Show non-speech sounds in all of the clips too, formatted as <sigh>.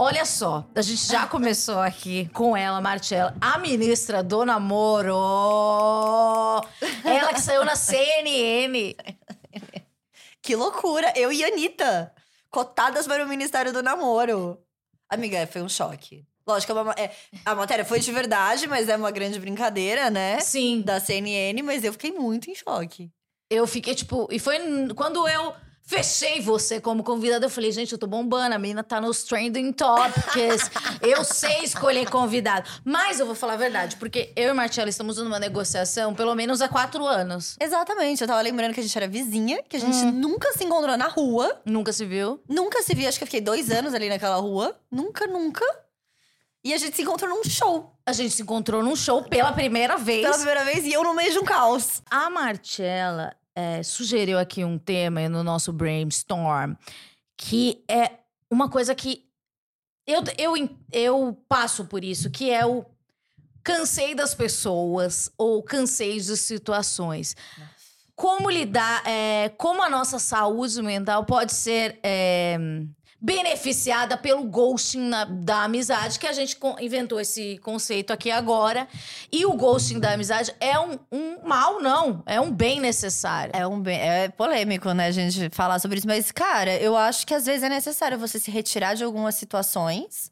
Olha só, a gente já começou aqui com ela, Marcela, a ministra do namoro. Ela que saiu na CNN. Que loucura! Eu e a Anitta, cotadas para o Ministério do Namoro. Amiga, foi um choque. Lógico, é uma- é- a matéria foi de verdade, mas é uma grande brincadeira, né? Sim. Da CNN, mas eu fiquei muito em choque. Eu fiquei tipo. E foi quando eu fechei você como convidada, eu falei, gente, eu tô bombando, a menina tá nos trending topics. eu sei escolher convidado. Mas eu vou falar a verdade, porque eu e Marcela estamos numa negociação pelo menos há quatro anos. Exatamente, eu tava lembrando que a gente era vizinha, que a gente Hum. nunca se encontrou na rua. Nunca se viu? Nunca se via, acho que eu fiquei dois anos ali naquela rua. Nunca, nunca. E a gente se encontrou num show A gente se encontrou num show pela primeira vez. pela primeira vez e eu no meio de um caos. A Marcella é, sugeriu aqui um tema no nosso brainstorm que é uma coisa que eu, eu, eu passo por isso, que é o cansei das pessoas ou cansei de situações. Como lidar, é, como a nossa saúde mental pode ser é, beneficiada pelo ghosting na- da amizade, que a gente inventou esse conceito aqui agora. E o ghosting da amizade é um, um mal, não. É um bem necessário. É um bem, é polêmico, né, a gente falar sobre isso, mas cara, eu acho que às vezes é necessário você se retirar de algumas situações.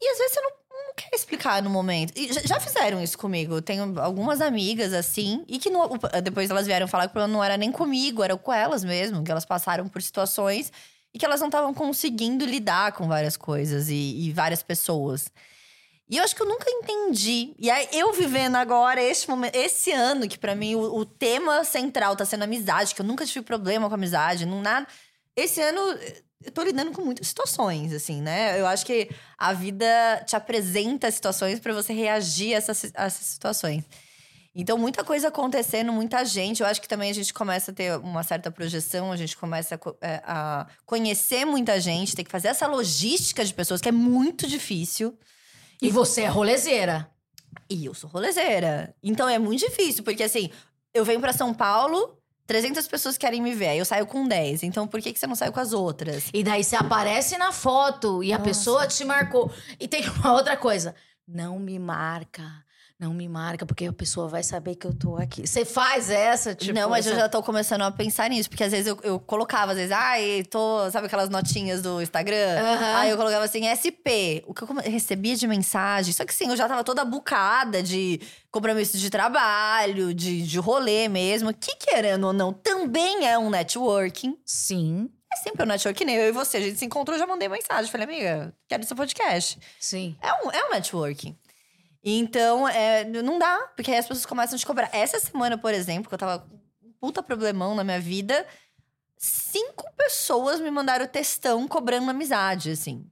E às vezes você não, não quer explicar no momento. E já, fizeram isso comigo. Tenho algumas amigas assim, e que no- depois elas vieram falar que o problema não era nem comigo, era com elas mesmo, que elas passaram por situações e que elas não estavam conseguindo lidar com várias coisas e, e várias pessoas. E eu acho que eu nunca entendi. E aí, eu vivendo agora, este momento, esse ano, que pra mim o, o tema central tá sendo amizade, que eu nunca tive problema com amizade, não nada. Esse ano eu tô lidando com muitas situações, assim, né? Eu acho que a vida te apresenta situações pra você reagir a essas, a essas situações. Então, muita coisa acontecendo, muita gente. Eu acho que também a gente começa a ter uma certa projeção, a gente começa a, é, a conhecer muita gente, tem que fazer essa logística de pessoas, que é muito difícil. E você é rolezeira. E eu sou rolezeira. Então é muito difícil, porque assim, eu venho pra São Paulo, 300 pessoas querem me ver, aí eu saio com 10. Então por que, que você não saiu com as outras? E daí você aparece na foto e a Nossa. pessoa te marcou. E tem <laughs> uma outra coisa. Não me marca. Não me marca, porque a pessoa vai saber que eu tô aqui. Você faz essa, tipo. não, mas eu essa- já tô começando a pensar nisso, porque às vezes eu, eu colocava, às vezes, ai, tô. Sabe aquelas notinhas do Instagram? Aham. Aí eu colocava assim, SP. O que eu recebia de mensagem. Só que assim, eu já tava toda bucada de compromisso de trabalho, de, de rolê mesmo. Que querendo ou não, também é um networking. Sim, É sempre um networking, nem eu e você. A gente se encontrou, já mandei mensagem. Falei, amiga, quero seu podcast. sim. É um, é um networking. Então, é, não dá, porque aí as pessoas começam a te cobrar. Essa semana, por exemplo, que eu tava com um puta problemão na minha vida, cinco pessoas me mandaram textão cobrando amizade, assim.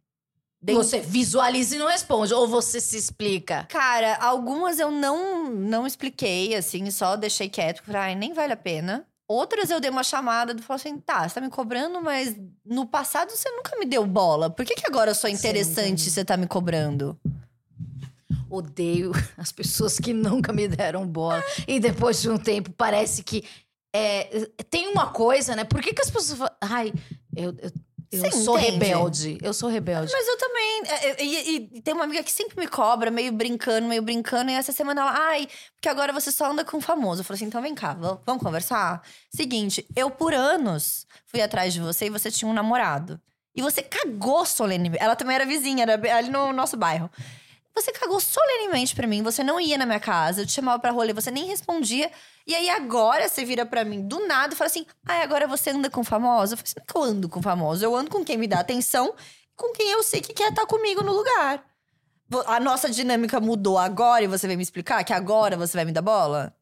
Dei- Você visualiza e não responde. Ou você se explica. Cara, algumas eu não, não expliquei, assim, só deixei quieto, porque ai, nem vale a pena. Outras eu dei uma chamada e falei assim: tá, você tá me cobrando, mas no passado você nunca me deu bola. Por que, que agora eu sou Sim, interessante entendi. e você tá me cobrando? Odeio <laughs> as pessoas que nunca me deram bola. E depois de um tempo, parece que. é, tem uma coisa, né? Por que, que as pessoas falam. Ai, eu, eu, eu Você sou entende? rebelde. Eu sou rebelde. Mas eu também. é, é, E, e tem uma amiga que sempre me cobra, meio brincando, meio brincando. E essa semana ela, ai, porque agora você só anda com famoso. Eu falei assim: então vem cá, vamos, conversar? Seguinte, eu por anos fui atrás de você e você tinha um namorado. E você cagou solenemente. Ela também era vizinha, era ali no nosso bairro. Você cagou solenemente pra mim, você não ia na minha casa, eu te chamava pra rolê, você nem respondia. E aí agora você vira pra mim do nada e fala assim: ai, agora você anda com famosa? Eu falei assim: não é que eu ando com famosa, eu ando com quem me dá atenção com quem eu sei que quer estar comigo no lugar. A nossa dinâmica mudou agora e você vai me explicar que agora você vai me dar bola?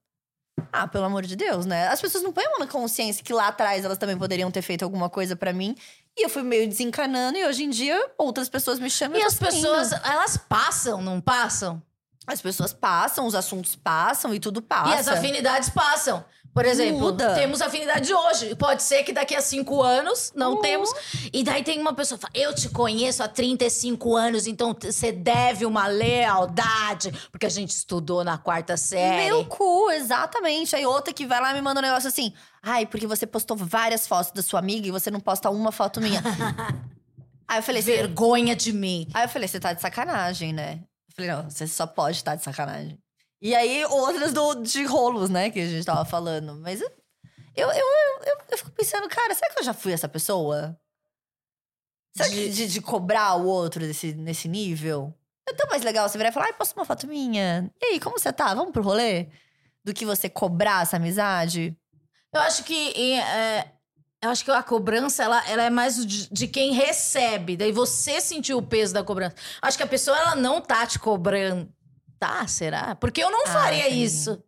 Ah, pelo amor de Deus, né? As pessoas não põem a mão na consciência que lá atrás elas também poderiam ter feito alguma coisa pra mim. E eu fui meio desencanando e hoje em dia outras pessoas me chamam. E as pessoas, elas passam, não passam? As pessoas passam, os assuntos passam e tudo passa. E as afinidades passam. Por exemplo, Muda. temos afinidade hoje. Pode ser que daqui a cinco anos não Uhum. temos. E daí tem uma pessoa que fala: Eu te conheço há 35 anos, então você deve uma lealdade, porque a gente estudou na quarta série. Meu cu, exatamente. Aí outra que vai lá e me manda um negócio assim. Ai, porque você postou várias fotos da sua amiga e você não posta uma foto minha. <laughs> Aí eu falei, Vergonha de mim. Aí eu falei, você tá de sacanagem, né? Eu falei, não, você só pode estar de sacanagem. E aí, outras do, de rolos, né, que a gente tava falando. Mas eu, eu, eu, eu, eu fico pensando, cara, será que eu já fui essa pessoa? Será que de, de cobrar o outro desse, nesse nível? É tão mais legal você virar e falar, ai, posta uma foto minha. E aí, como você tá? Vamos pro rolê? Do que você cobrar essa amizade? Eu acho que. é, eu acho que a cobrança, ela, ela é mais de, de quem recebe. Daí você sentiu o peso da cobrança. Acho que a pessoa, ela não tá te cobrando. Tá, será? Porque eu não Ah, faria sim. isso.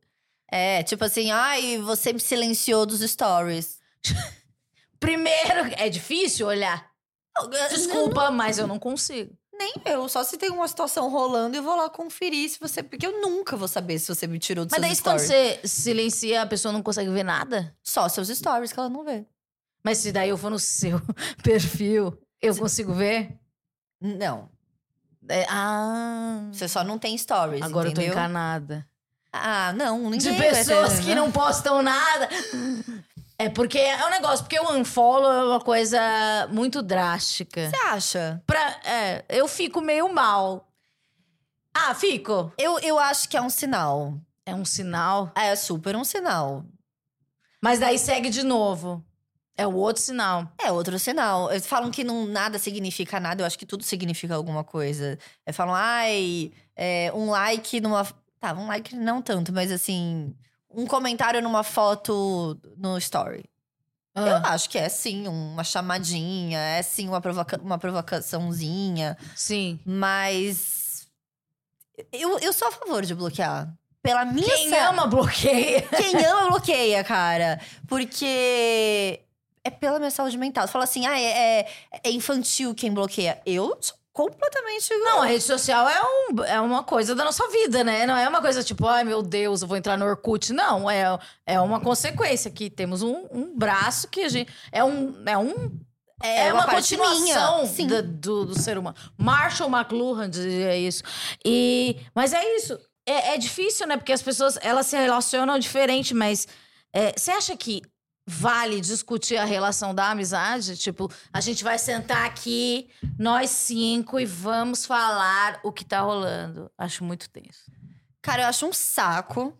É, tipo assim, ai, você me silenciou dos stories. <laughs> Primeiro, é difícil olhar. Desculpa, mas eu não consigo. Nem eu, só se tem uma situação rolando, eu vou lá conferir se você. Porque eu nunca vou saber se você me tirou dos Mas daí, quando stories. você silencia, a pessoa não consegue ver nada? Só seus stories que ela não vê. Mas se daí eu for no seu <laughs> perfil, eu consigo ver? Não. É, ah. Você só não tem stories. Agora eu tô entendeu? encanada. Ah, não, ninguém De pessoas que né? não postam nada. É porque é um negócio, porque o unfollow é uma coisa muito drástica. Você acha? Pra, é, eu fico meio mal. Ah, fico. Eu, eu acho que é um sinal. É um sinal. É super um sinal. Mas daí segue de novo. É o outro sinal. É outro sinal. Eles falam que não, nada significa nada, eu acho que tudo significa alguma coisa. É, falam, ai, é, um like numa. Tá, um like não tanto, mas assim. Um comentário numa foto no story. Eu Ah, acho que é sim uma chamadinha, é sim uma, provoca uma provocaçãozinha, sim. mas. Eu, eu sou a favor de bloquear. Pela minha Quem sa- ama, bloqueia. <laughs> quem ama <laughs> bloqueia, cara. Porque é pela minha saúde mental. Você fala assim, ah, é, é- é infantil quem bloqueia. Eu sou completamente. Não, a rede social é, um, é uma coisa da nossa vida, né? Não é uma coisa tipo, ai meu Deus, eu vou entrar no Orkut. Não, é, é uma consequência que temos um, um braço que a gente. É um. É um É, uma, parte continuação da- do, do ser humano. Marshall McLuhan dizia isso. E, mas é isso. É, é difícil, né? Porque as pessoas elas se relacionam diferente, mas é, você acha que vale discutir a relação da amizade? Tipo, a gente vai sentar aqui, nós cinco, e vamos falar o que tá rolando. Acho muito tenso. Cara, eu acho um saco.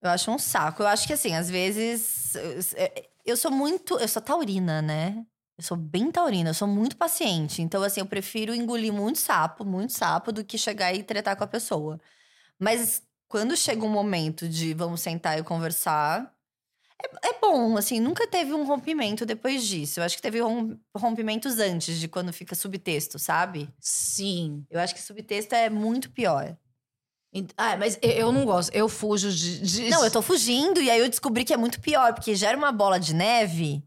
Eu acho um saco. Eu acho que assim, às vezes. eu- Eu sou muito. Eu sou taurina, né? Eu sou bem taurina, eu sou muito paciente. Então, assim, eu prefiro engolir muito sapo, muito sapo, do que chegar e tretar com a pessoa. Mas quando chega um momento de vamos sentar e conversar. É, é bom, assim, nunca teve um rompimento depois disso. Eu acho que teve rom- rompimentos antes de quando fica subtexto, sabe? Sim. Eu acho que subtexto é muito pior. Ah, mas eu- eu não gosto. Eu fujo de. de- Não, eu tô fugindo e aí eu descobri que é muito pior, porque gera uma bola de neve.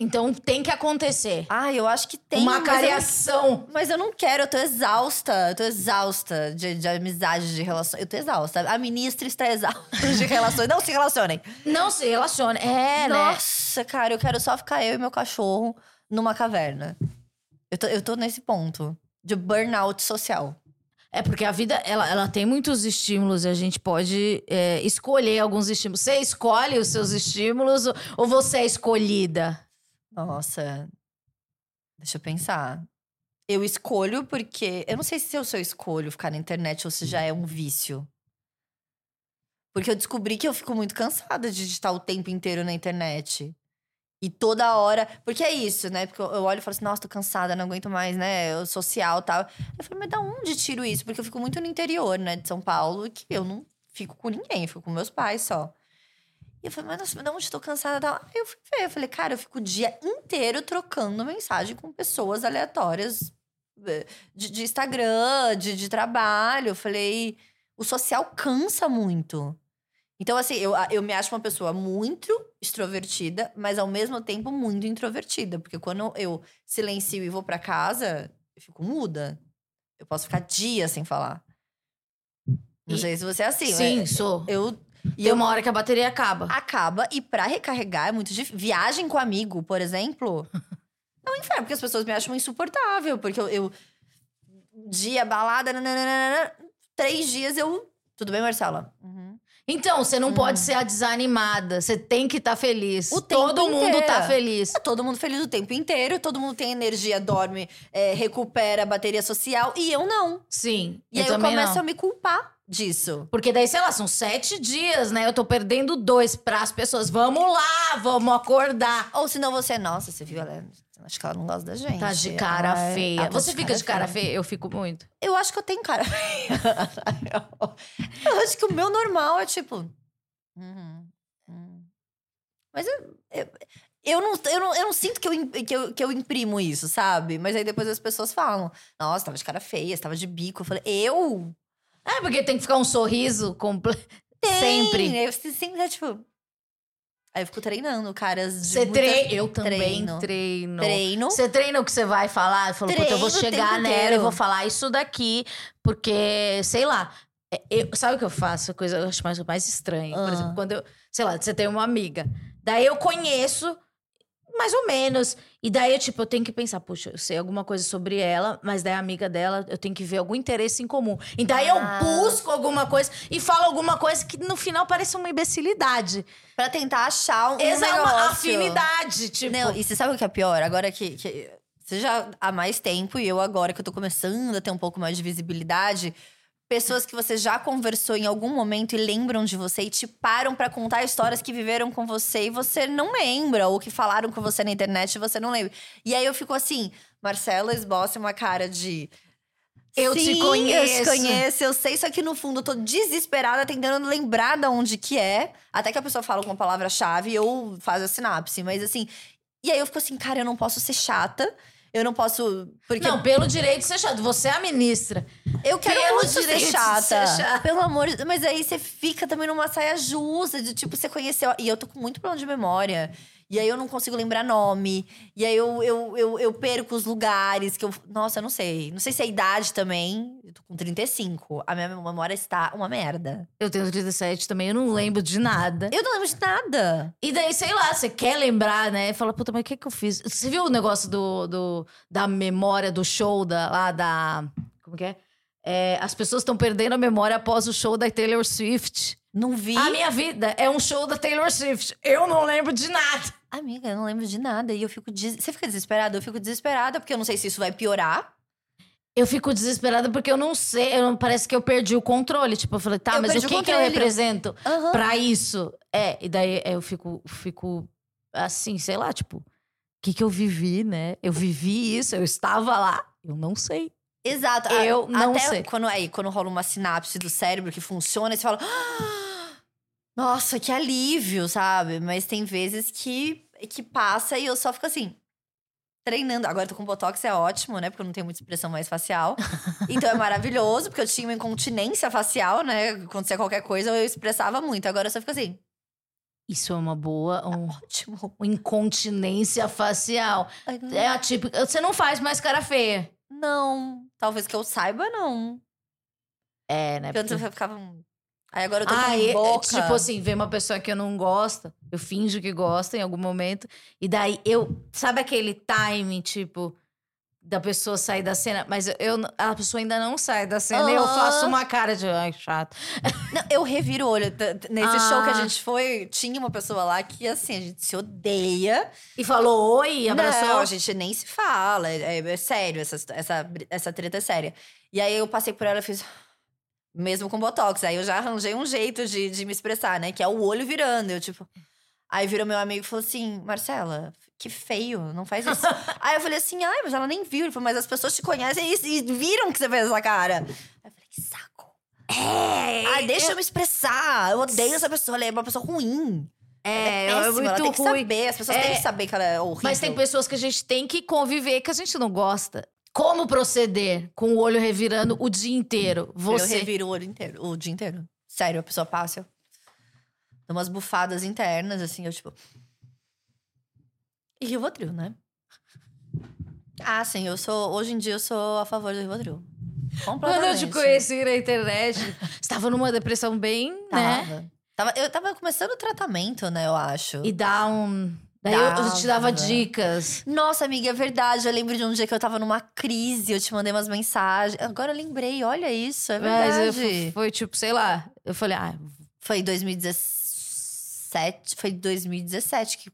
Então tem que acontecer. Ah, eu acho que tem uma mas eu não- cariação. Mas eu não quero, eu tô exausta. Eu tô exausta de, de amizade, de relações. Eu tô exausta. A ministra está exausta de <laughs> relações. Não se relacionem. Não se relaciona. É, né? Nossa, cara, eu quero só ficar eu e meu cachorro numa caverna. Eu tô, eu tô nesse ponto de burnout social. É porque a vida, ela, ela tem muitos estímulos e a gente pode é, escolher alguns estímulos. Você escolhe os seus estímulos ou você é escolhida? Nossa. Deixa eu pensar. Eu escolho porque. Eu não sei se eu sou escolho ficar na internet ou se já é um vício. Porque eu descobri que eu fico muito cansada de estar o tempo inteiro na internet. E toda hora. Porque é isso, né? Porque eu olho e falo assim, nossa, tô cansada, não aguento mais, né? Eu social e tal. Eu falo, mas da onde tiro isso? Porque eu fico muito no interior, né, de São Paulo, que eu não fico com ninguém, fico com meus pais só. E eu falei, mas nossa, mas da onde tô cansada tal? Aí eu fui ver, eu falei, cara, eu fico o dia inteiro trocando mensagem com pessoas aleatórias eh, de, de Instagram, de, de trabalho. Eu falei, o social cansa muito. Então, assim, eu, eu me acho uma pessoa muito extrovertida, mas ao mesmo tempo muito introvertida. Porque quando eu silencio e vou pra casa, eu fico muda. Eu posso ficar dias sem falar. Não E- sei se você é assim. Sim, sou. Eu, e E eu uma hora que a bateria acaba. acaba e pra recarregar é muito difícil. Viagem com amigo, por exemplo, <laughs> é um inferno, porque as pessoas me acham insuportável, porque eu, eu dia balada, nananana, três dias eu, tudo bem, Marcela? Uhum. Então, você não pode ser a desanimada. Você tem que estar feliz. O tempo Todo mundo inteiro. tá feliz. Tá todo mundo feliz o tempo inteiro, todo mundo tem energia, dorme, é, recupera a bateria social e eu não. Sim. E eu aí eu começo não. a me culpar disso. Porque daí, sei lá, são sete dias, né? Eu tô perdendo dois para as pessoas. Vamos lá, vamos acordar. Ou senão você, nossa, você viu ela. Acho que ela não gosta da gente. Tá de cara Ai, feia. ela tá Você fica de cara feia? Eu fico muito. Eu acho que eu tenho cara <laughs> feia. eu acho que o meu normal é tipo. uhum, uhum. Mas eu, eu, eu, não, eu, não, eu não sinto que eu, que, eu, que eu imprimo isso, sabe? Mas aí depois as pessoas falam: Nossa, tava de cara feia, você tava de bico. Eu falei: Eu? É, porque tem que ficar um sorriso completo. Sempre. Eu sempre é tipo. Aí eu fico treinando, caras de. Você treina. Eu também treino. treino. Você treina o que você vai falar? Falou, puta, eu vou chegar nela e vou falar isso daqui, porque, sei lá. é, eu- sabe o que eu faço? A coisa eu acho mais, mais estranha. Por Ah. exemplo, quando eu, sei lá, você tem uma amiga. Daí eu conheço, mais ou menos. E daí, eu, tipo, eu tenho que pensar, puxa, eu sei alguma coisa sobre ela, mas daí a amiga dela, eu tenho que ver algum interesse em comum. E daí Ah. eu busco alguma coisa e falo alguma coisa que no final parece uma imbecilidade. Pra tentar achar um Essa é uma negócio. afinidade, tipo. Não, e você sabe o que é pior? Agora que, que você já há mais tempo e eu agora que eu tô começando a ter um pouco mais de visibilidade, pessoas que você já conversou em algum momento e lembram de você e te param pra contar histórias que viveram com você e você não lembra ou que falaram com você na internet e você não lembra. E aí eu fico assim, Marcela esboça uma cara de Eu te Sim, Eu te conheço. conheço, eu sei, só que no fundo eu tô desesperada tentando lembrar de onde que é. Até que a pessoa fala alguma palavra-chave ou faz a sinapse. Mas assim. E aí eu fico assim, cara, eu não posso ser chata. Eu não posso. Porque Não, pelo direito de ser chato. Você é a ministra. eu quero pelo direito de chata. ser chata. Pelo amor de Deus. Mas aí você fica também numa saia justa, de tipo, você conheceu. E eu tô com muito problema de memória. E aí eu não consigo lembrar nome. E aí eu, eu, eu, eu perco os lugares que eu. Nossa, eu não sei. Não sei se é a idade também. Eu tô com 35. A minha memória está uma merda. Eu tenho 37 também, eu não lembro de nada. Eu não lembro de nada. E daí, sei lá, você quer lembrar, né? Fala, puta, mas o que que eu fiz? Você viu o negócio do, do, da memória do show da, lá da. Como que é? É, as pessoas estão perdendo a memória após o show da Taylor Swift. Não vi. A minha vida é um show da Taylor Swift. Eu não lembro de nada. Amiga, eu não lembro de nada. E eu fico. Des... Você fica desesperada? Eu fico desesperada, porque eu não sei se isso vai piorar. Eu fico desesperada porque eu não sei, eu parece que eu perdi o controle. Tipo, eu falei, tá, Eu mas o o que, que eu represento Aham. pra isso? É, e daí eu fico, fico assim, sei lá, tipo, o que, que eu vivi, né? Eu vivi isso, eu estava lá, eu não sei. Exato. A- Eu não Até sei. Quando, aí, quando rola uma sinapse do cérebro que funciona, você fala. "Ah, Nossa, que alívio, sabe? Mas tem vezes que, que passa e eu só fico assim. Treinando. Agora eu tô com Botox, é ótimo, né? Porque eu não tenho muita expressão mais facial. então é maravilhoso, porque eu tinha uma incontinência facial, né? Acontecia qualquer coisa, eu expressava muito. Agora eu só fico assim. Isso é uma boa, um, Ótimo. incontinência facial. Ai, É a típica. Você não faz mais cara feia. Não. Talvez que eu saiba, não. É, né? Porque porque- eu ficava. Aí agora eu tô Ah, com e- boca. tipo assim, ver uma pessoa que eu não gosto, eu finjo que gosto em algum momento. E daí eu. Sabe aquele time, tipo, da pessoa sair da cena? Mas eu, a pessoa ainda não sai da cena e eu faço uma cara de. Ai, chato. <laughs> Não, eu reviro o olho. Nesse show que a Ah. gente foi, tinha uma pessoa lá que, assim, a gente se odeia. E falou oi, abraçou. Não, a gente nem se fala. É, é- é sério, essa, essa, essa treta é séria. E aí eu passei por ela e fiz. Mesmo com Botox. Aí eu já arranjei um jeito de, de me expressar, né? Que é o olho virando. Eu, tipo. Aí virou meu amigo e falou assim: Marcela, que feio, não faz isso. <laughs> aí eu falei assim: ai, mas ela nem viu. Ele falou, mas as pessoas te conhecem e, viram que você fez essa cara. Aí eu falei, que saco. É, Ai, deixa eu, me expressar. Eu odeio essa pessoa, ela é uma pessoa ruim. É, ela é péssima, ela muito tem que ruim. saber. As pessoas É, têm que saber que ela é horrível. Mas tem pessoas que a gente tem que conviver que a gente não gosta. Como proceder com o olho revirando o dia inteiro? Eu Você. reviro o olho inteiro, o dia inteiro. Sério, a pessoa passa, eu dou umas bufadas internas, assim, eu tipo. E Rivotril, né? Ah, sim, eu sou. Hoje em dia eu sou a favor do Rivotril. Quando Completamente. eu te conheci na internet, você tava numa depressão bem, né? Tava. Tava- eu tava começando o tratamento, né, eu acho. E dá um. Daí eu- eu te dava dicas. Nossa, amiga, é verdade. Eu lembro de um dia que eu tava numa crise, eu te mandei umas mensagens. Agora eu lembrei, olha isso, é Mas verdade. fu- foi tipo, sei lá. Eu falei, ah, Foi 2017. Foi 2017 que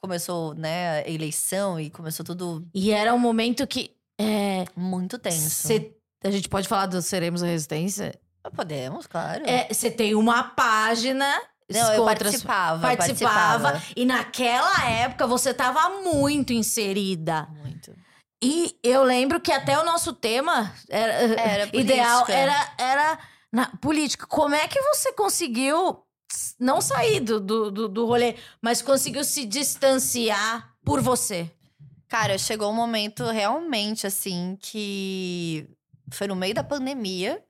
começou, né, a eleição e começou tudo E era um momento que. É, muito tenso. cê- a gente pode falar do Seremos a Resistência? Podemos, claro. Você tem uma página. Não, eu participava, participava. participava. E naquela época você tava muito inserida. Muito. E eu lembro que até o nosso tema era, Era ideal política. era, era na política. Como é que você conseguiu não sair do, do, do, do rolê, mas conseguiu se distanciar por você? Cara, chegou um momento realmente assim que foi no meio da pandemia.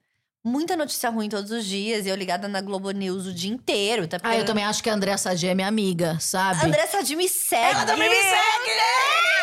Muita notícia ruim todos os dias. E eu ligada na Globo News o dia inteiro. Tá Ah, eu também acho que a Andréa Sadi é minha amiga, sabe? André Sadi me segue. Ela também me segue!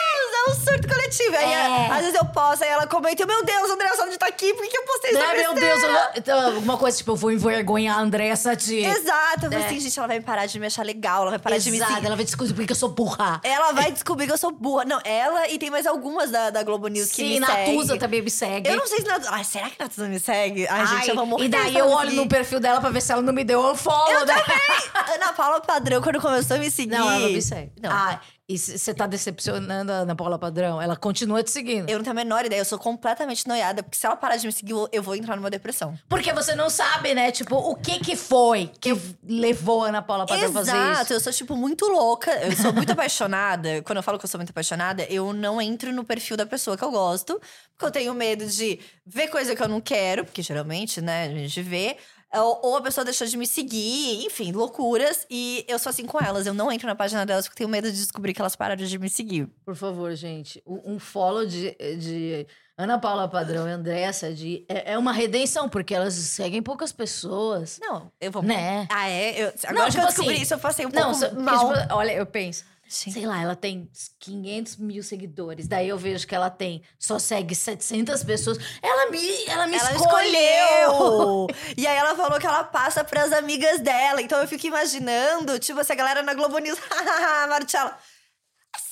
Surto coletivo. Aí, É. às vezes eu posto, aí ela comenta: Meu Deus, André Sadi tá aqui, por que eu postei Né, sobre meu Deus, eu, então, alguma coisa tipo, eu vou envergonhar a Andréa Sadi. Exato. Eu É. assim, gente, ela vai parar de me achar legal, ela vai parar de me Exato, seguir. ela vai descobrir porque eu sou burra. Ela vai descobrir que eu sou burra. Não, ela e tem mais algumas da, da Globo News que Sim, me Natuza seguem. também me segue. Eu não sei se Natuza... Ai, será que Natuza me segue? Ai, gente, eu vou morrer. E daí eu olho no perfil dela pra ver se ela não me deu um follow. né? <laughs> Ana Paula Padrão, quando começou a me seguir... Não, ela não me segue. Não. Ah, e você tá decepcionando a Ana Paula Padrão? Ela continua te seguindo. Eu não tenho a menor ideia, eu sou completamente noiada. Porque se ela parar de me seguir, eu- vou entrar numa depressão. Porque você não sabe, né? Tipo, o que que foi que levou a Ana Paula Padrão a fazer Exato, isso? eu sou, tipo, muito louca. Eu sou muito <laughs> apaixonada. Quando eu falo que eu sou muito apaixonada, eu não entro no perfil da pessoa que eu gosto. Porque eu tenho medo de ver coisa que eu não quero. Porque geralmente, né, a gente vê. Ou, a pessoa deixou de me seguir, enfim, loucuras. E eu sou assim com elas. Eu não entro na página delas porque tenho medo de descobrir que elas pararam de me seguir. Por favor, gente. Um follow de, de Ana Paula Padrão e Andréa Sadi é, é uma redenção, porque elas seguem poucas pessoas. Não, eu vou. Né? Ah, é? Eu, agora Não, que tipo eu descobri assim, isso, eu passei um Não, pouco mal. tipo, olha, eu penso. Sim. Sei lá, ela tem 500 mil seguidores. Daí eu vejo que ela tem, só segue 700 pessoas. Ela me, ela me ela escolheu. escolheu! <laughs> e aí ela falou que ela passa pras amigas dela. Então eu fico imaginando, tipo, essa galera na Globo News. <laughs> Marcela.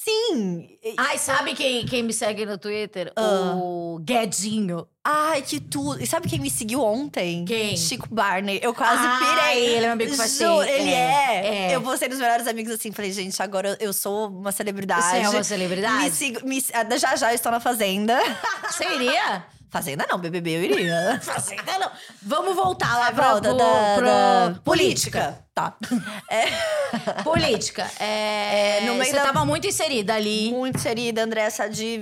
Assim. Ai, sabe quem, quem me segue no Twitter? Ah. O Guedinho. Ai, que tudo. E sabe quem me seguiu ontem? Quem? Chico Barney. Eu quase Ai, pirei. ele é meu amigo Juro, tempo. Ele É, é. é. Eu postei nos melhores amigos assim. Falei, gente, agora eu sou uma celebridade. Você é uma celebridade? Me sigo, me- ah, já já eu estou na Fazenda. Iria? <laughs> Fazenda não, BBB eu iria. <laughs> Fazenda não. Vamos voltar lá pra, pro- da, pro- da política. Tá. É. <laughs> Política. É, É, no meio você da- tava muito inserida ali. Muito inserida, André Sadi,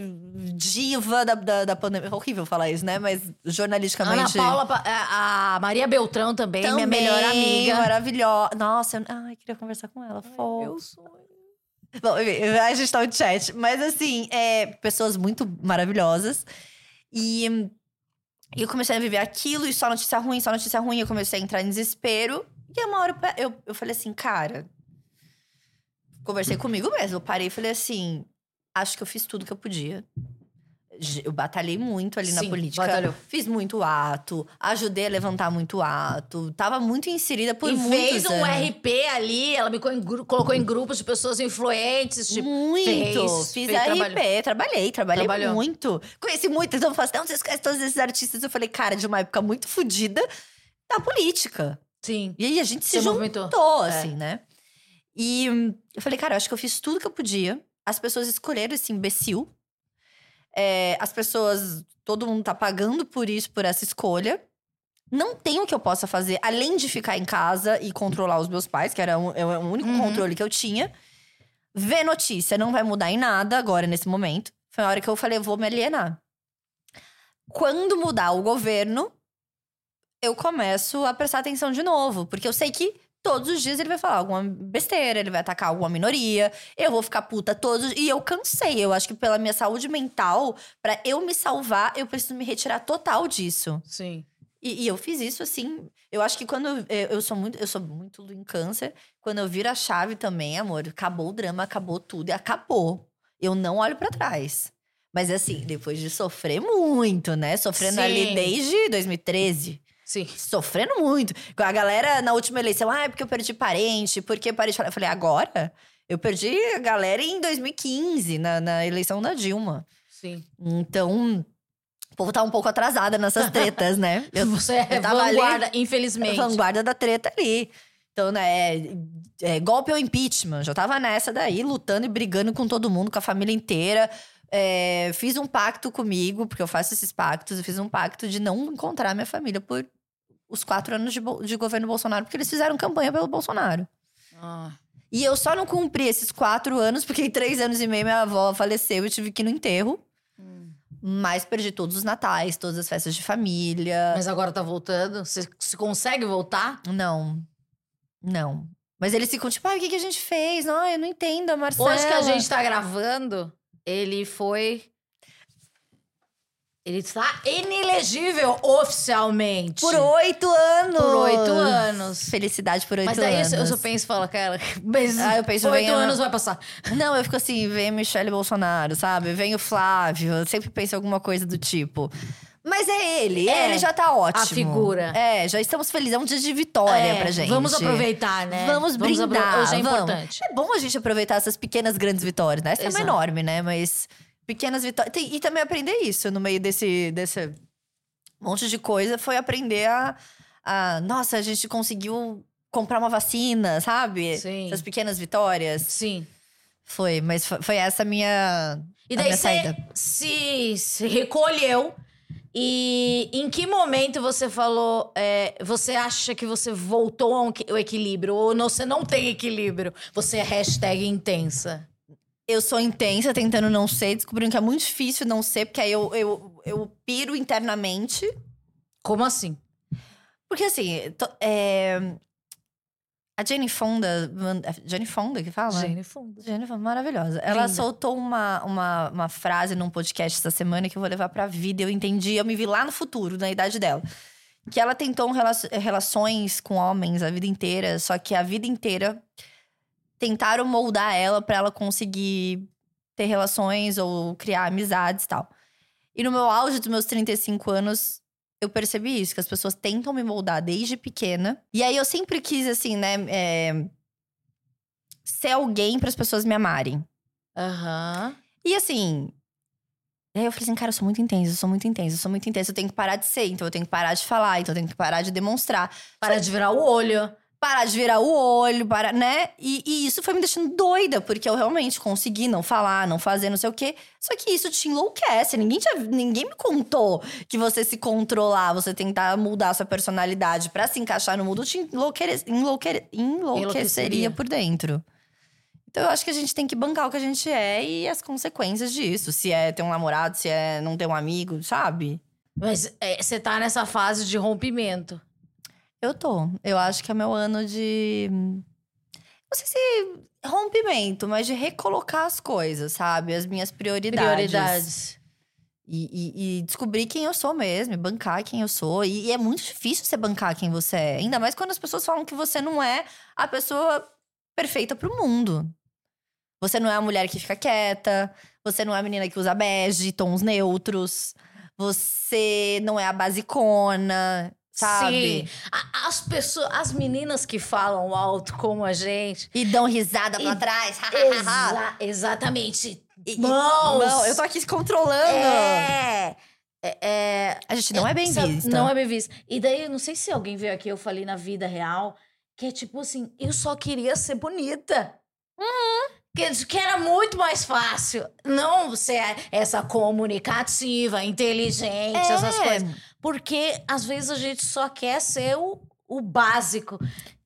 diva da, da, da pandemia. Horrível falar isso, né? Mas Ana jornalisticamente. Paula, Pa- é, a Maria Beltrão também, também, minha melhor amiga. Maravilhosa. Nossa, eu ai, queria conversar com ela. Fofo. Bom, enfim, a gente tá no chat. Mas assim, é, pessoas muito maravilhosas. E, eu comecei a viver aquilo, e só notícia ruim, só notícia ruim. Eu comecei a entrar em desespero. E uma hora eu, eu falei assim, cara. Conversei comigo mesmo. Eu parei e falei assim: acho que eu fiz tudo que eu podia. Eu batalhei muito ali na Sim, política. batalhou. Fiz muito ato, ajudei a levantar muito ato. Tava muito inserida por e muitos fez um anos. RP ali, ela me colocou em grupos de pessoas influentes, tipo. Muito! fez, Fiz fez, RP, trabalhou. trabalhei, trabalhei Trabalhou. muito. Conheci muito, então eu falo assim, não, todos esses artistas. Eu falei, cara, de uma época muito fodida da política. Sim. E aí a gente se Se juntou, movimentou. É. assim, né? E eu falei, cara, eu acho que eu fiz tudo que eu podia. As pessoas escolheram esse imbecil. É, as pessoas, todo mundo tá pagando por isso, por essa escolha. Não tem o que eu possa fazer, além de ficar em casa e controlar os meus pais, que era um- é o único Uhum. controle que eu tinha. Ver notícia não vai mudar em nada agora, nesse momento. Foi a hora que eu falei, eu vou me alienar. Quando mudar o governo, eu começo a prestar atenção de novo. Porque eu sei que todos os dias ele vai falar alguma besteira, ele vai atacar alguma minoria. Eu vou ficar puta todos. E eu cansei. Eu acho que pela minha saúde mental, pra eu me salvar, eu preciso me retirar total disso. Sim. E, e eu fiz isso assim. Eu acho que quando eu, eu sou muito, eu sou muito em câncer. Quando eu viro a chave também, amor, acabou o drama, acabou tudo e acabou. Eu não olho pra trás. Mas assim, depois de sofrer muito, né? Sofrendo ali Sim. desde 2013 Sim. sofrendo muito. A galera na última eleição, ah, é porque eu perdi parente, porque parente. Eu falei, agora? Eu perdi a galera em 2015, na, na eleição da Dilma. Sim. Então, povo tá um pouco atrasada nessas tretas, né? <laughs> Eu, Você é eu tava ali- vanguarda, infelizmente. vanguarda da treta ali. Então, né, é, é, golpe ou impeachment. Já tava nessa daí, lutando e brigando com todo mundo, com a família inteira. É, fiz um pacto comigo, porque eu faço esses pactos. Eu fiz um pacto de não encontrar minha família por os quatro anos de, de governo Bolsonaro, porque eles fizeram campanha pelo Bolsonaro. Ah, E eu só não cumpri esses quatro anos, porque em três anos e meio minha avó faleceu e eu tive que ir no enterro. hum. Mas perdi todos os natais, todas as festas de família. Mas agora tá voltando? Você se consegue voltar? Não. Não. Mas eles ficam tipo, ah, o que, que a gente fez? Não, eu não entendo, Marcela. Hoje que a gente tá gravando, ele foi. Ele está inelegível oficialmente. Por oito anos! Por oito anos. Felicidade por oito Mas daí anos. eu só penso e falo, cara, <laughs> mas Ah, eu penso, oito a- anos vai passar. Não, eu fico assim, vem Michele Bolsonaro, sabe? Vem o Flávio, eu sempre penso em alguma coisa do tipo. Mas é ele, É, ele já tá ótimo. figura. É, já estamos felizes, é um dia de vitória É, pra gente. Vamos aproveitar, né? Vamos brindar, apro- Hoje é vamos. importante. É bom a gente aproveitar essas pequenas grandes vitórias, né? Essa é Exato. uma enorme, né? Mas pequenas vitórias. E também aprender isso no meio desse, desse monte de coisa foi aprender a, a. Nossa, a gente conseguiu comprar uma vacina, sabe? Sim. Essas pequenas vitórias. Sim. Foi, mas foi, essa a minha. E daí você se, se recolheu. E em que momento você falou, é, você acha que você voltou ao equi- ao equilíbrio? Ou você não tem equilíbrio? Você é hashtag intensa. Eu sou intensa tentando não ser, descobrindo que é muito difícil não ser, porque aí eu, eu, eu piro internamente. Como assim? Porque assim, to- é, a Jane Fonda. é Jane Fonda que fala? Jane Fonda. Jane Fonda, maravilhosa. Ela Linda. soltou uma, uma, uma frase num podcast essa semana que eu vou levar pra vida. Eu entendi, eu me vi lá no futuro, na idade dela. Que ela tentou rela- relações com homens a vida inteira, só que a vida inteira tentaram moldar ela pra ela conseguir ter relações ou criar amizades e tal. E no meu auge dos meus 35 anos, eu percebi isso, que as pessoas tentam me moldar desde pequena. E aí eu sempre quis, assim, né, é, ser alguém para as pessoas me amarem. Aham. E assim. Aí eu falei assim, cara, eu sou muito intensa, eu sou muito intensa, eu sou muito intensa, eu tenho que parar de ser, então eu tenho que parar de falar, então eu tenho que parar de demonstrar. Para de virar o olho. Parar de virar o olho, para, né? E, e isso foi me deixando doida, porque eu realmente consegui não falar, não fazer, não sei o quê. Só que isso te enlouquece. Ninguém, te, ninguém me contou que você se controlar, você tentar mudar a sua personalidade pra se encaixar no mundo, te enlouquere, enlouquere, enlouqueceria Enlouqueceria. por dentro. Então eu acho que a gente tem que bancar o que a gente é e as consequências disso. Se é ter um namorado, se é não ter um amigo, sabe? Mas é, você tá nessa fase de rompimento. Eu tô. Eu acho que é meu ano de. Não sei se rompimento, mas de recolocar as coisas, sabe? As minhas prioridades. Prioridades. E, e- e descobrir quem eu sou mesmo, e bancar quem eu sou. E, e é muito difícil você bancar quem você é. Ainda mais quando as pessoas falam que você não é a pessoa perfeita pro mundo. Você não é a mulher que fica quieta. Você não é a menina que usa bege, tons neutros. Você não é a basicona, sabe? Sim. A- As pessoas, as meninas que falam alto como a gente. E dão risada pra E- trás. <laughs> Exa- exatamente. E- Mãos. Não, eu tô aqui se controlando. É. É, é, A gente não é bem sabe, vista. Não é bem vista. E daí, eu não sei se alguém veio aqui, eu falei na vida real, que é tipo assim, eu só queria ser bonita. Que, que era muito mais fácil. Não ser essa comunicativa, inteligente, essas É. coisas. Porque às vezes a gente só quer ser o, o básico.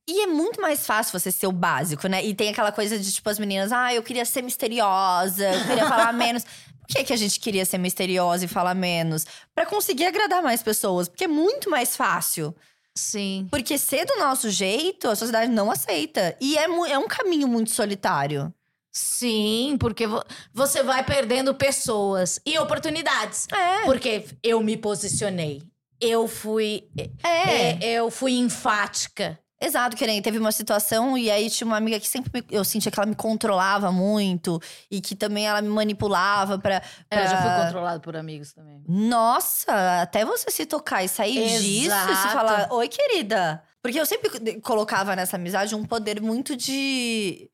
E é muito mais fácil você ser o básico, né? E tem aquela coisa de, tipo, as meninas… Ah, eu queria ser misteriosa, eu queria falar <laughs> menos. Por que, que a gente queria ser misteriosa e falar menos? Pra conseguir agradar mais pessoas. Porque é muito mais fácil. Sim. Porque ser do nosso jeito, a sociedade não aceita. E é, é um caminho muito solitário. Sim, porque vo- você vai perdendo pessoas e oportunidades. É. Porque eu me posicionei. Eu fui. É. é, eu fui enfática. Exato, que nem teve uma situação e aí tinha uma amiga que sempre me- eu sentia que ela me controlava muito e que também ela me manipulava pra. É, Eu já fui controlado por amigos também. Nossa, até você se tocar e sair disso e se Exato. falar, oi, querida. Porque eu sempre colocava nessa amizade um poder muito de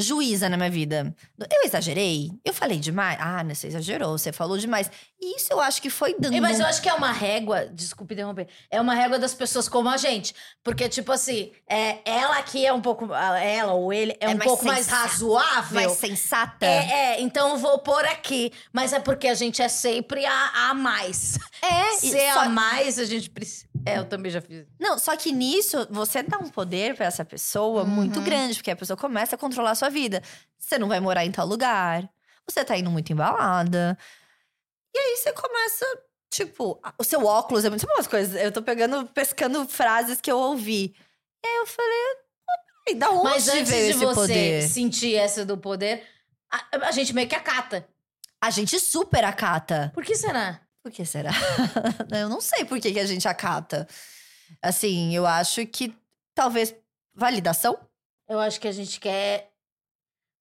juíza na minha vida. Eu exagerei? Eu falei demais? Ah, né, você exagerou, você falou demais. E isso eu acho que foi dando. Mas eu acho que é uma régua, desculpe interromper, é uma régua das pessoas como a gente. Porque, tipo assim, é, ela aqui é um pouco. Ela ou ele é, É um mais pouco mais razoável. mais sensata. É, é, então eu vou pôr aqui. Mas é porque a gente é sempre a, a mais. É, Ser só- a mais, a gente precisa. É, eu também já fiz. Não, só que nisso, você dá um poder pra essa pessoa muito Uhum. grande, porque a pessoa começa a controlar a sua vida. Você não vai morar em tal lugar, você tá indo muito embalada. E aí você começa, tipo, o seu óculos é muito. Umas coisas? Eu tô pegando, pescando frases que eu ouvi. E aí eu falei, "Ah, peraí, da onde Mas antes veio de esse você poder? sentir essa do poder, a, a gente meio que acata. A gente super acata. Por que será? Por que será? <laughs> eu não sei por que, que a gente acata. Assim, eu acho que talvez validação. Eu acho que a gente quer.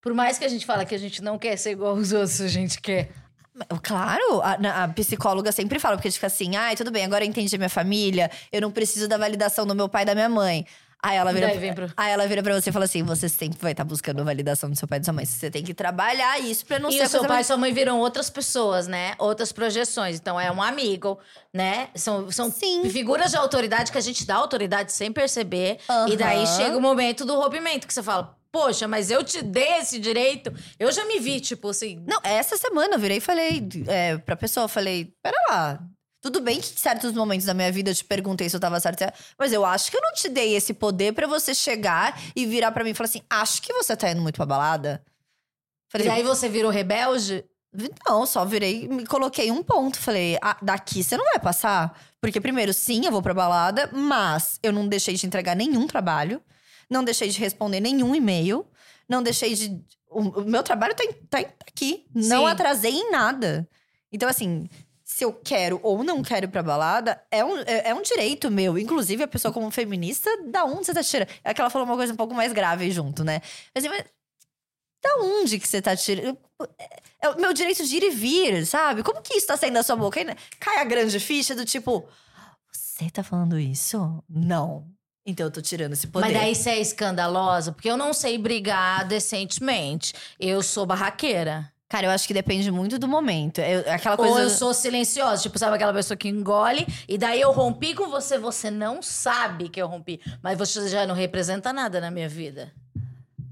Por mais que a gente fala que a gente não quer ser igual aos outros, a gente quer. Claro, a, a psicóloga sempre fala, porque fica assim, ai, tudo bem, agora eu entendi a minha família, eu não preciso da validação do meu pai e da minha mãe. Aí ela vira, Daí vem pro- aí ela vira pra você e fala assim: você sempre vai estar buscando a validação do seu pai e da sua mãe. Você tem que trabalhar isso pra não e ser o a seu pai e sua mãe viram outras pessoas, né? Outras projeções. Então é um amigo, né? São, são Sim. figuras de autoridade que a gente dá autoridade sem perceber. E daí chega o momento do rompimento, que você fala. Poxa, mas eu te dei esse direito. Eu já me vi, tipo assim. Não, essa semana eu virei e falei é, pra pessoa, falei, pera lá. Tudo bem que em certos momentos da minha vida eu te perguntei se eu tava certa, mas eu acho que eu não te dei esse poder pra você chegar e virar pra mim e falar assim: acho que você tá indo muito pra balada. Falei, E aí você virou rebelde? Não, só virei, me coloquei um ponto. Falei, ah, daqui você não vai passar. Porque, primeiro, sim, eu vou pra balada, mas eu não deixei de entregar nenhum trabalho, não deixei de responder nenhum e-mail, não deixei de. O, o meu trabalho tá, tá tá aqui. Não Sim. atrasei em nada. Então, assim, se eu quero ou não quero ir pra balada, é um, é, é um direito meu. Inclusive, a pessoa, como feminista, da onde você tá tirando? É que ela falou uma coisa um pouco mais grave junto, né? Mas, assim, mas da onde que você tá tirando? É o meu direito de ir e vir, sabe? Como que isso tá saindo da sua boca? Cai a grande ficha do tipo, você tá falando isso? Não. Então eu tô tirando esse poder. Mas daí você é escandalosa, porque eu não sei brigar decentemente. Eu sou barraqueira. Cara, eu acho que depende muito do momento. Eu- aquela coisa. Ou eu sou silenciosa, tipo, sabe aquela pessoa que engole e daí eu rompi com você, você não sabe que eu rompi, mas você já não representa nada na minha vida.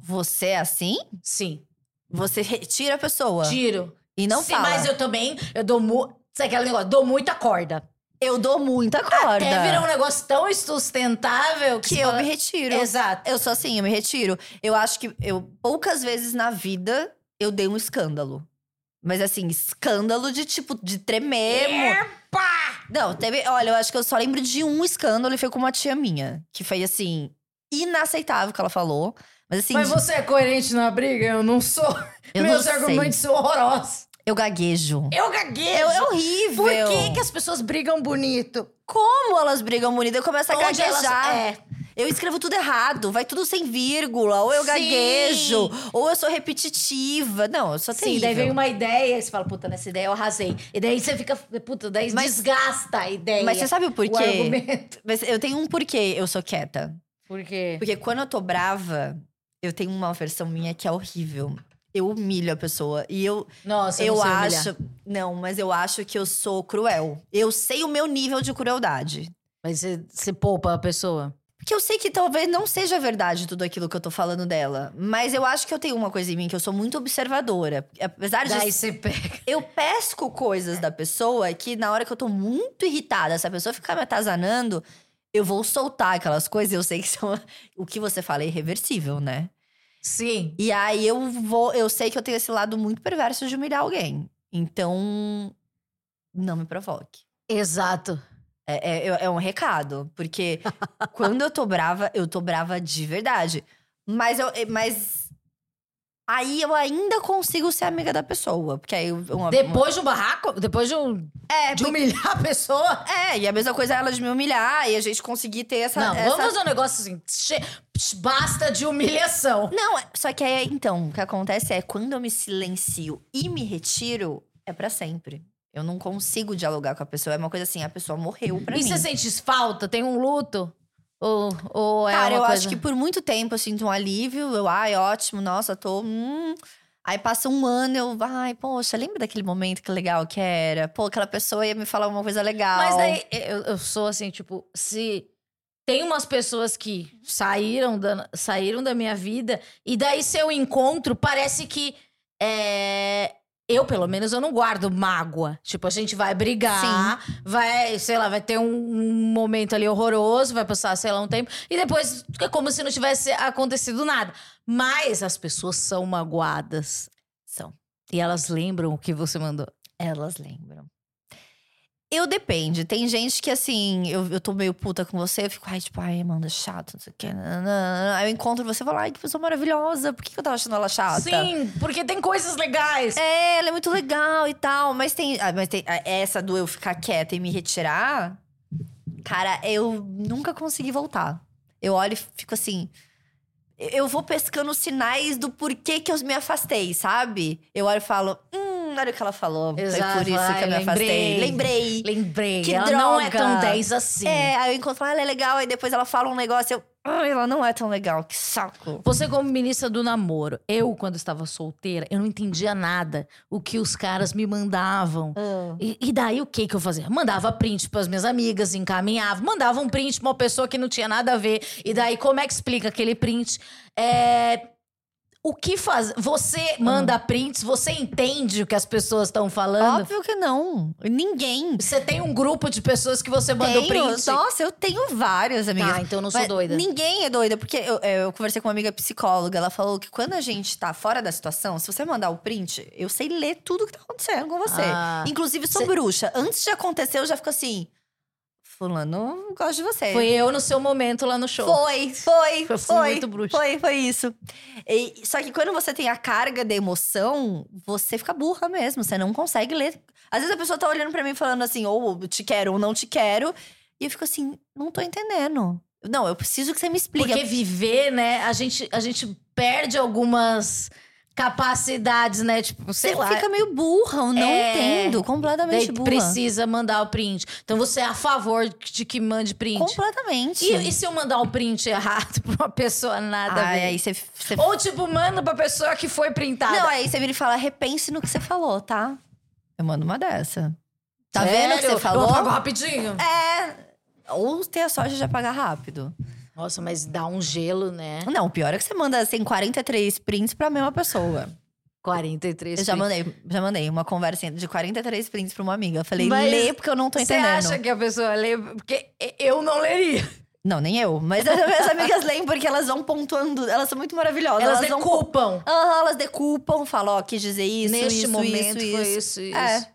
Você é assim? Sim. Você retira a pessoa. Tiro. E não Sim, fala. mas eu também, eu dou mu... Sabe aquele negócio? Dou muita corda. Eu dou muita corda. Até virar um negócio tão insustentável que, que você eu fala- me retiro. Exato. Eu sou assim, eu me retiro. Eu acho que eu poucas vezes na vida eu dei um escândalo. Mas assim, escândalo de tipo, de tremer. Epa! Não, teve. Olha, eu acho que eu só lembro de um escândalo e foi com uma tia minha. Que foi assim, inaceitável o que ela falou. Mas assim, Mas você é coerente na briga? Eu não sou. <laughs> Eu Meus não sei. argumentos são horrorosos. eu gaguejo. Eu gaguejo. É, é horrível. Por que, que as pessoas brigam bonito? Como elas brigam bonito? Eu começo a Onde elas- gaguejar. é. Eu escrevo tudo errado, vai tudo sem vírgula, ou eu Sim. gaguejo, ou eu sou repetitiva. Não, eu sou Sim, terrível. daí vem uma ideia e você fala, puta, nessa ideia eu arrasei. E daí você fica, puta, daí Mas- desgasta a ideia. Mas você sabe o O porquê? argumento. Mas eu tenho um porquê eu sou quieta. Por quê? Porque quando eu tô brava, eu tenho uma versão minha que é horrível. Eu humilho a pessoa. E eu, Nossa, eu não sei humilhar. acho. Não, mas eu acho que eu sou cruel. Eu sei o meu nível de crueldade. Mas você poupa a pessoa. Porque eu sei que talvez não seja verdade tudo aquilo que eu tô falando dela. Mas eu acho que eu tenho uma coisa em mim que eu sou muito observadora. Apesar de. Daí você pega. Eu pesco coisas da pessoa que na hora que eu tô muito irritada, se a pessoa ficar me atazanando, eu vou soltar aquelas coisas. Eu sei que são. <laughs> O que você fala é irreversível, né? Sim. E aí eu vou. Eu sei que eu tenho esse lado muito perverso de humilhar alguém. Então. Não me provoque. Exato. É, é, é um recado. Porque <laughs> quando eu tô brava, eu tô brava de verdade. Mas eu. Mas. Aí eu ainda consigo ser amiga da pessoa. Porque aí. Uma, Depois de um barraco, depois de, um, É, de humilhar a pessoa. É, e a mesma coisa é ela de me humilhar e a gente conseguir ter essa. Não, essa... vamos fazer um negócio assim. che- Basta de humilhação. Não, é- só que aí, então, o que acontece é quando eu me silencio e me retiro, é pra sempre. Eu não consigo dialogar com a pessoa. É uma coisa assim, a pessoa morreu pra E mim. você sente falta? Tem um luto? Ou, ou é Cara, eu coisa... acho que por muito tempo eu sinto um alívio. Eu, ai, ótimo, nossa, tô. Hum. Aí passa um ano, eu, ai, poxa, lembra daquele momento que legal que era? Pô, aquela pessoa ia me falar uma coisa legal. Mas daí, eu, eu sou assim, tipo, se... Tem umas pessoas que saíram da, saíram da minha vida, e daí se eu encontro, parece que... é, eu, pelo menos, eu não guardo mágoa. Tipo, a gente vai brigar, vai, sei lá, vai ter um, um momento ali horroroso, vai passar, sei lá, um tempo, e depois é como se não tivesse acontecido nada. Mas as pessoas são magoadas. São. E elas lembram o que você mandou. Elas lembram. Eu depende. Tem gente que, assim, eu, eu tô meio puta com você, eu fico, ai, tipo, ai, Amanda, chato, não sei o quê. nananana. Aí eu encontro você e falo, ai, que pessoa maravilhosa. Por que que eu tava achando ela chata? Sim, porque tem coisas legais. É, ela é muito legal e tal. Mas tem. ah, mas tem ah, essa do eu ficar quieta e me retirar. Cara, eu nunca consegui voltar. Eu olho e fico assim. Eu vou pescando os sinais do porquê que eu me afastei, sabe? Eu olho e falo, hum, olha o que ela falou. Exato, Foi por isso ai, que eu me afastei. Lembrei. Lembrei. Que ela não é droga. tão 10 assim. É, aí eu encontro, ah, ela é legal, aí depois ela fala um negócio, eu. Ai, ela não é tão legal, que saco. Você, como ministra do namoro, eu, quando estava solteira, eu não entendia nada o que os caras me mandavam. E, e daí o que que eu fazia? Mandava print para as minhas amigas, encaminhava, mandava um print pra uma pessoa que não tinha nada a ver. E daí, como é que explica aquele print? É. O que faz? Você manda prints, você entende o que as pessoas estão falando? Óbvio que não. Ninguém. Você tem um grupo de pessoas que você manda o Tenho. print? Nossa, eu tenho várias amigas. Ah, então eu não sou Mas doida. Ninguém é doida, porque eu, é, eu conversei com uma amiga psicóloga. Ela falou que quando a gente tá fora da situação, se você mandar o print, eu sei ler tudo que tá acontecendo com você. Ah, Inclusive, sou cê- bruxa. Antes de acontecer, eu já fico assim. Fulano, gosto de você. Foi eu no seu momento lá no show. Foi, foi, fui foi. muito bruxa. Foi, foi isso. E- só que quando você tem a carga da emoção, você fica burra mesmo. Você não consegue ler. Às vezes a pessoa tá olhando pra mim falando assim, ou te quero ou não te quero. E eu fico assim, não tô entendendo. Não, eu preciso que você me explique. Porque viver, né, a gente, a gente perde algumas capacidades, né? Tipo, sei você lá. fica meio burra, eu não É. entendo. Completamente burra. precisa mandar o print. Então você é a favor de que mande print. Completamente. E, e se eu mandar o print errado <laughs> pra uma pessoa nada a Ai, ver? aí você. você- Ou tipo, manda pra pessoa que foi printada. Não, aí você vira e fala: repense no que você falou, tá? Eu mando uma dessa. Tá Sério? vendo o que você Eu falou? apago rapidinho. É. Ou ter a sorte de apagar rápido. Nossa, mas dá um gelo, né? Não, o pior é que você manda assim, 43 prints pra mesma pessoa. 43 Eu já prints. mandei, já mandei uma conversa de 43 prints pra uma amiga. Eu falei, Mas lê porque eu não tô Você entendendo. acha que a pessoa lê? Porque eu não leria. Não, nem eu. Mas as minhas <laughs> amigas leem porque elas vão pontuando. Elas são muito maravilhosas. Elas vão decupam. Aham, elas decupam, falam, ó, quis dizer isso, Neste isso, momento isso, foi isso. isso. É.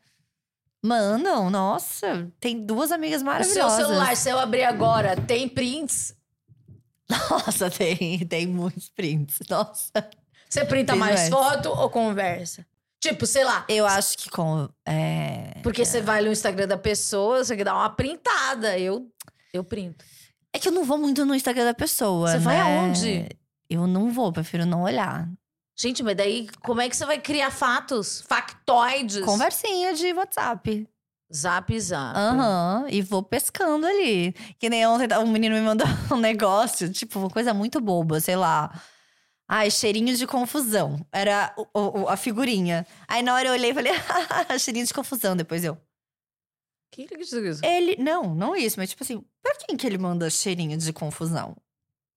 Mandam, nossa. Tem duas amigas O seu maravilhosas. celular, se eu abrir agora, tem prints? Nossa, <laughs> tem, tem muitos prints. Nossa. Você printa mais foto ou conversa? Tipo, sei lá. Eu acho que com. É, Porque você vai no Instagram da pessoa, você quer dar uma printada. Eu, eu printo. é que eu não vou muito no Instagram da pessoa. Você vai né? aonde? Eu não vou, prefiro não olhar. Gente, mas daí como é que você vai criar fatos? Factoides? Conversinha de WhatsApp. Zap, zap. Aham. E vou pescando ali. Que nem ontem um menino me mandou <laughs> um negócio, tipo, uma coisa muito boba, sei lá. Ai, cheirinho de confusão. Era o- o- a figurinha. Aí na hora eu olhei e falei, <laughs> cheirinho de confusão. Depois eu. Que que diz isso? Ele. Não, não isso, mas tipo assim, pra quem que ele manda cheirinho de confusão?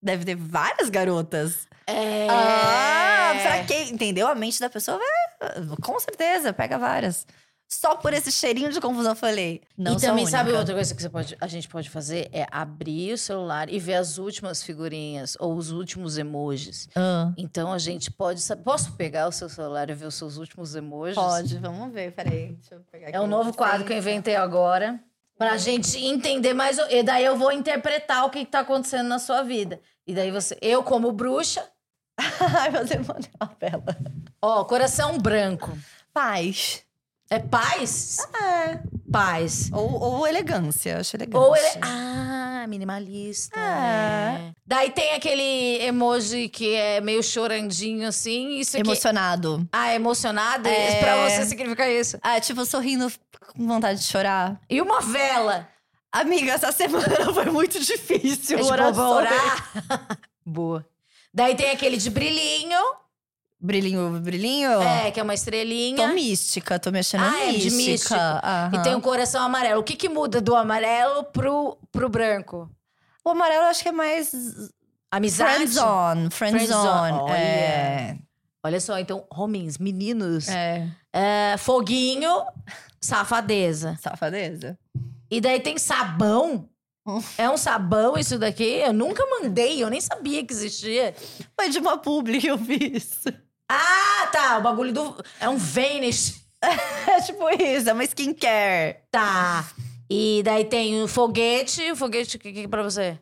Deve ter várias garotas. É. Ah, pra quem? Entendeu? A mente da pessoa vai. Com certeza, pega várias. Só por esse cheirinho de confusão eu falei. Não e também, sabe única. outra coisa que você pode, a gente pode fazer? É abrir o celular e ver as últimas figurinhas ou os últimos emojis. Ah, Então a gente pode saber. Posso pegar o seu celular e ver os seus últimos emojis? pode, vamos ver, peraí. Deixa eu pegar aqui. É um novo quadro que eu inventei agora. Pra gente entender mais. E daí eu vou interpretar o que, que tá acontecendo na sua vida. E daí você. Eu, como bruxa, <laughs> Ai, você mandou uma bela. ó, coração branco. Paz. É paz? É. Paz. Ou, ou elegância, acho elegante. Ou ele. Ah, minimalista. É. é. Daí tem aquele emoji que é meio chorandinho assim. Isso aqui. Emocionado. Ah, emocionado? É. Pra você significa isso. Ah, tipo, sorrindo com vontade de chorar. E uma vela. Amiga, essa <laughs> semana foi muito difícil. É tipo, orar. <laughs> Boa. Daí tem aquele de brilhinho. Brilhinho, brilhinho? É, que é uma estrelinha. Tô mística, tô mexendo Ah, é de mística. Aham. E tem um coração amarelo. O que, que muda do amarelo pro, pro branco? O amarelo eu acho que é mais Amizade? friendzone. Friendzone. Olha. É. Olha só, então, homens, meninos. É. É, foguinho, safadeza. Safadeza. E daí tem sabão. Hum. É um sabão isso daqui? Eu nunca mandei, eu nem sabia que existia. Foi de uma publi que eu fiz. Ah, tá. O bagulho do. É um Vanish. <laughs> É tipo isso, é uma skincare. Tá. E daí tem o foguete. O foguete, o que, que é pra você?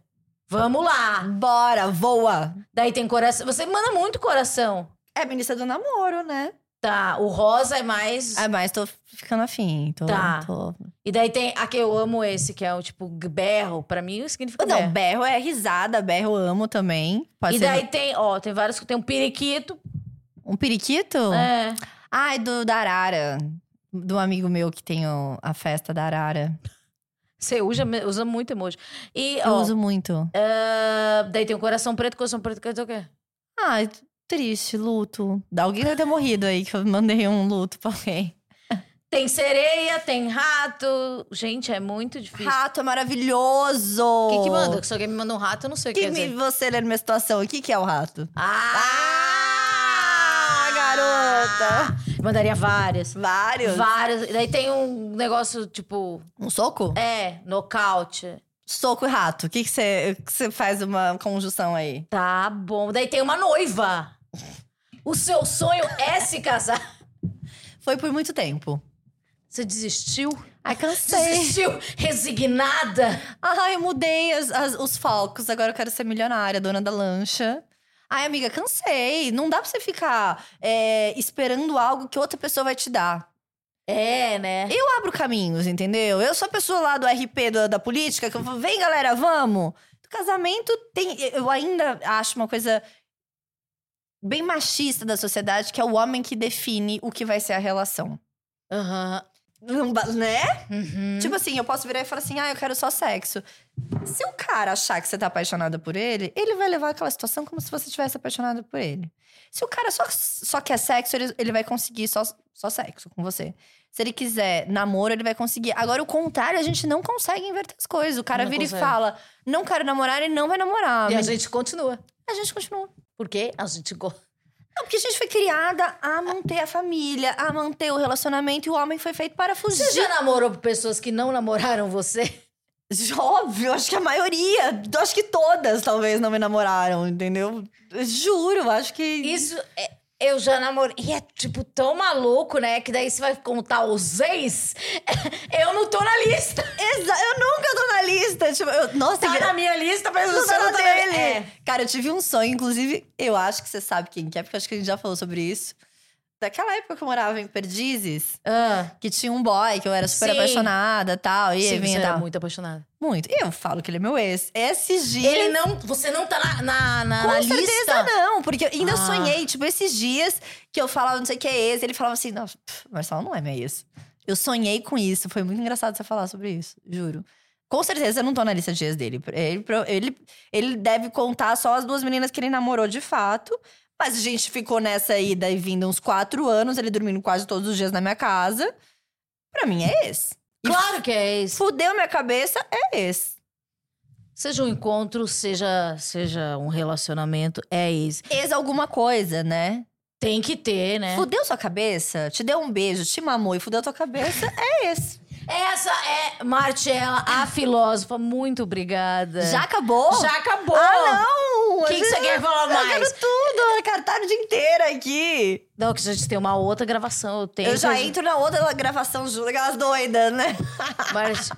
Vamos lá. Bora, voa. Daí tem coração. Você manda muito coração. É ministra do namoro, né? Tá. O rosa é mais. Ah, mas tô ficando afim. Tô, Tá. tô- E daí tem. Aqui eu amo esse, que é o tipo berro. Pra mim significa Não, berro. berro é risada, berro eu amo também. Pode E ser daí tem, ó, tem vários que tem um periquito. Um periquito? É. Ai, do da Arara. Do amigo meu que tem o- a festa da Arara. Você usa, usa muito emoji. E, Eu ó, uso muito. ah, daí tem o coração preto, coração preto quer dizer o quê? Ai, triste, luto. Alguém deve ter morrido aí, que eu mandei um luto pra alguém. Tem sereia, tem rato. Gente, é muito difícil. Rato é maravilhoso! O que, que manda? Se alguém me manda um rato, eu não sei o que Que quer me, dizer. você lê numa situação, o que, que é o rato? Ah, garota! Mandaria várias. Vários. Várias. Daí tem um negócio, tipo, Um soco? é, nocaute. Soco e rato. O que que você que você faz uma conjunção aí? Tá bom. Daí tem uma noiva. O seu sonho é se casar. Foi por muito tempo. Você desistiu? Ai, cansei. Desistiu? Resignada? Ai, eu mudei as- as- os focos. Agora eu quero ser milionária, dona da lancha. Ai, amiga, cansei. Não dá pra você ficar é, esperando algo que outra pessoa vai te dar. É, né? Eu abro caminhos, entendeu? Eu sou a pessoa lá do RP da, da política que eu falo, vem galera, vamos. Do casamento tem. Eu ainda acho uma coisa bem machista da sociedade, que é o homem que define o que vai ser a relação. Aham. Né? Uhum. Tipo assim, eu posso virar e falar assim: ah, eu quero só sexo. Se o cara achar que você tá apaixonada por ele, ele vai levar aquela situação como se você tivesse apaixonada por ele. Se o cara só, só quer sexo, ele, ele vai conseguir só, só sexo com você. Se ele quiser namoro, ele vai conseguir. Agora, o contrário, a gente não consegue inverter as coisas. O cara Não vira consegue. e fala: não quero namorar, ele não vai namorar. E a Mas gente continua. a gente continua. Por quê? A gente go- Não, porque a gente foi criada a manter a família, a manter o relacionamento, e o homem foi feito para fugir. Você já namorou pessoas que não namoraram você? Óbvio, acho que a maioria, acho que todas talvez não me namoraram, entendeu? Juro, acho que. Isso, é- eu já namorei. E é, tipo, tão maluco, né? Que daí você vai contar os ex. <laughs> Eu não tô na lista. Exa eu nunca tô na lista. Tipo, eu- nossa, Tá que- na minha lista, mas não você tá não tá na dele. É. Cara, eu tive um sonho, inclusive, eu acho que você sabe quem que é, porque acho que a gente já falou sobre isso. Daquela época que eu morava em Perdizes, Ah, que tinha um boy que eu era super Sim. apaixonada e tal. E sim, ele você vinha era tal. muito apaixonada. Muito. E eu falo que ele é meu ex. Esses dias. Ele não. Você não tá na, na, na- Com na certeza lista. não, porque eu ainda Ah. sonhei, tipo, esses dias que eu falava não sei o que é ex, ele falava assim, não, pff, Marcelo não é minha ex. Eu sonhei com isso, foi muito engraçado você falar sobre isso, juro. Com certeza eu não tô na lista de ex dele. Ele, ele, ele deve contar só as duas meninas que ele namorou de fato. Mas a gente ficou nessa ida e vinda uns quatro anos, ele dormindo quase todos os dias na minha casa. Pra mim é ex. E Claro que é isso. Fudeu minha cabeça, é ex. Seja um encontro, seja, seja um relacionamento, é isso. Ex alguma coisa, né? Tem que ter, né? Fudeu sua cabeça, te deu um beijo, te mamou e fudeu tua cabeça, é esse. Essa é Marcela, a filósofa. Muito obrigada. Já acabou? Já acabou. Ah, não! O que, que você quer falar Eu mais? quero tudo, cara, tá o dia inteiro aqui. Não, que a gente tem uma outra gravação. Eu, tenho Eu já que- entro na outra gravação junto, aquelas doidas, né? <laughs> Mas,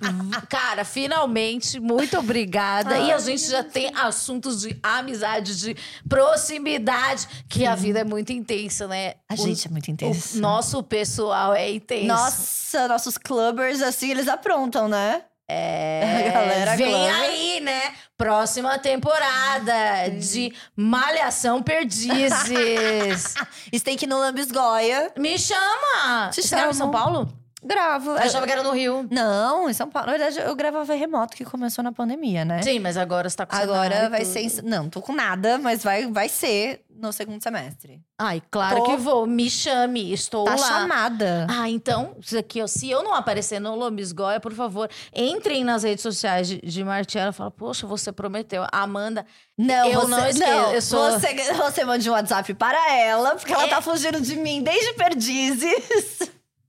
cara, finalmente, muito obrigada. e a gente já tem assuntos de amizade, de proximidade, que a vida é muito intensa, né? A O- gente é muito intenso. O nosso pessoal é intenso. Nossa, nossos clubbers, assim, eles aprontam, né? É, <laughs> A galera vem clubber. aí, né? Próxima temporada de Malhação Perdizes. <laughs> Steak no Lambisgoia. Me chama! Te Você grava em. São Paulo? Gravo. Eu achava que era no Rio. Não, em São Paulo. Na verdade, eu gravava remoto, que começou na pandemia, né? Sim, mas agora você tá com Agora vai tudo. ser. Não, tô com nada, mas vai, vai ser no segundo semestre. Ai, claro Tô- que vou. Me chame, estou Tá lá. chamada. Ah, então, aqui, se eu não aparecer no Lombisgoia, por favor, entrem nas redes sociais de, de Martiela e fala, poxa, você prometeu. Amanda, Não, Eu você, não esqueço, eu sou- você, você mande um WhatsApp para ela, porque ela É. tá fugindo de mim desde perdizes.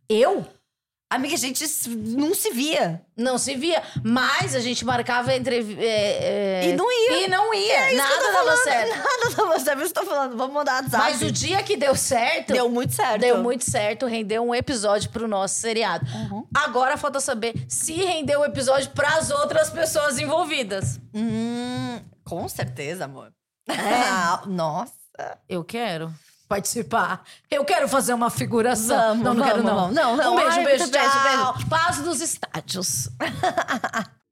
eu Amiga, a gente não se via. não se via, mas a gente marcava entre... é, é, E não ia. E não ia, É nada dava falando. certo. Nada dava certo. Eu estou falando, vamos mandar WhatsApp. Mas o dia que deu certo... Deu muito certo. Deu muito certo, rendeu um episódio pro nosso seriado. Uhum. Agora falta saber se rendeu o episódio pras outras pessoas envolvidas. Hum, com certeza, amor. É? <laughs> Nossa. Eu quero participar. Eu quero fazer uma figuração. Vamos, não, não quero vamos, não. vamos. Não, não. Um beijo, Ai, beijo, beijo, tchau. Paz dos estádios. <laughs>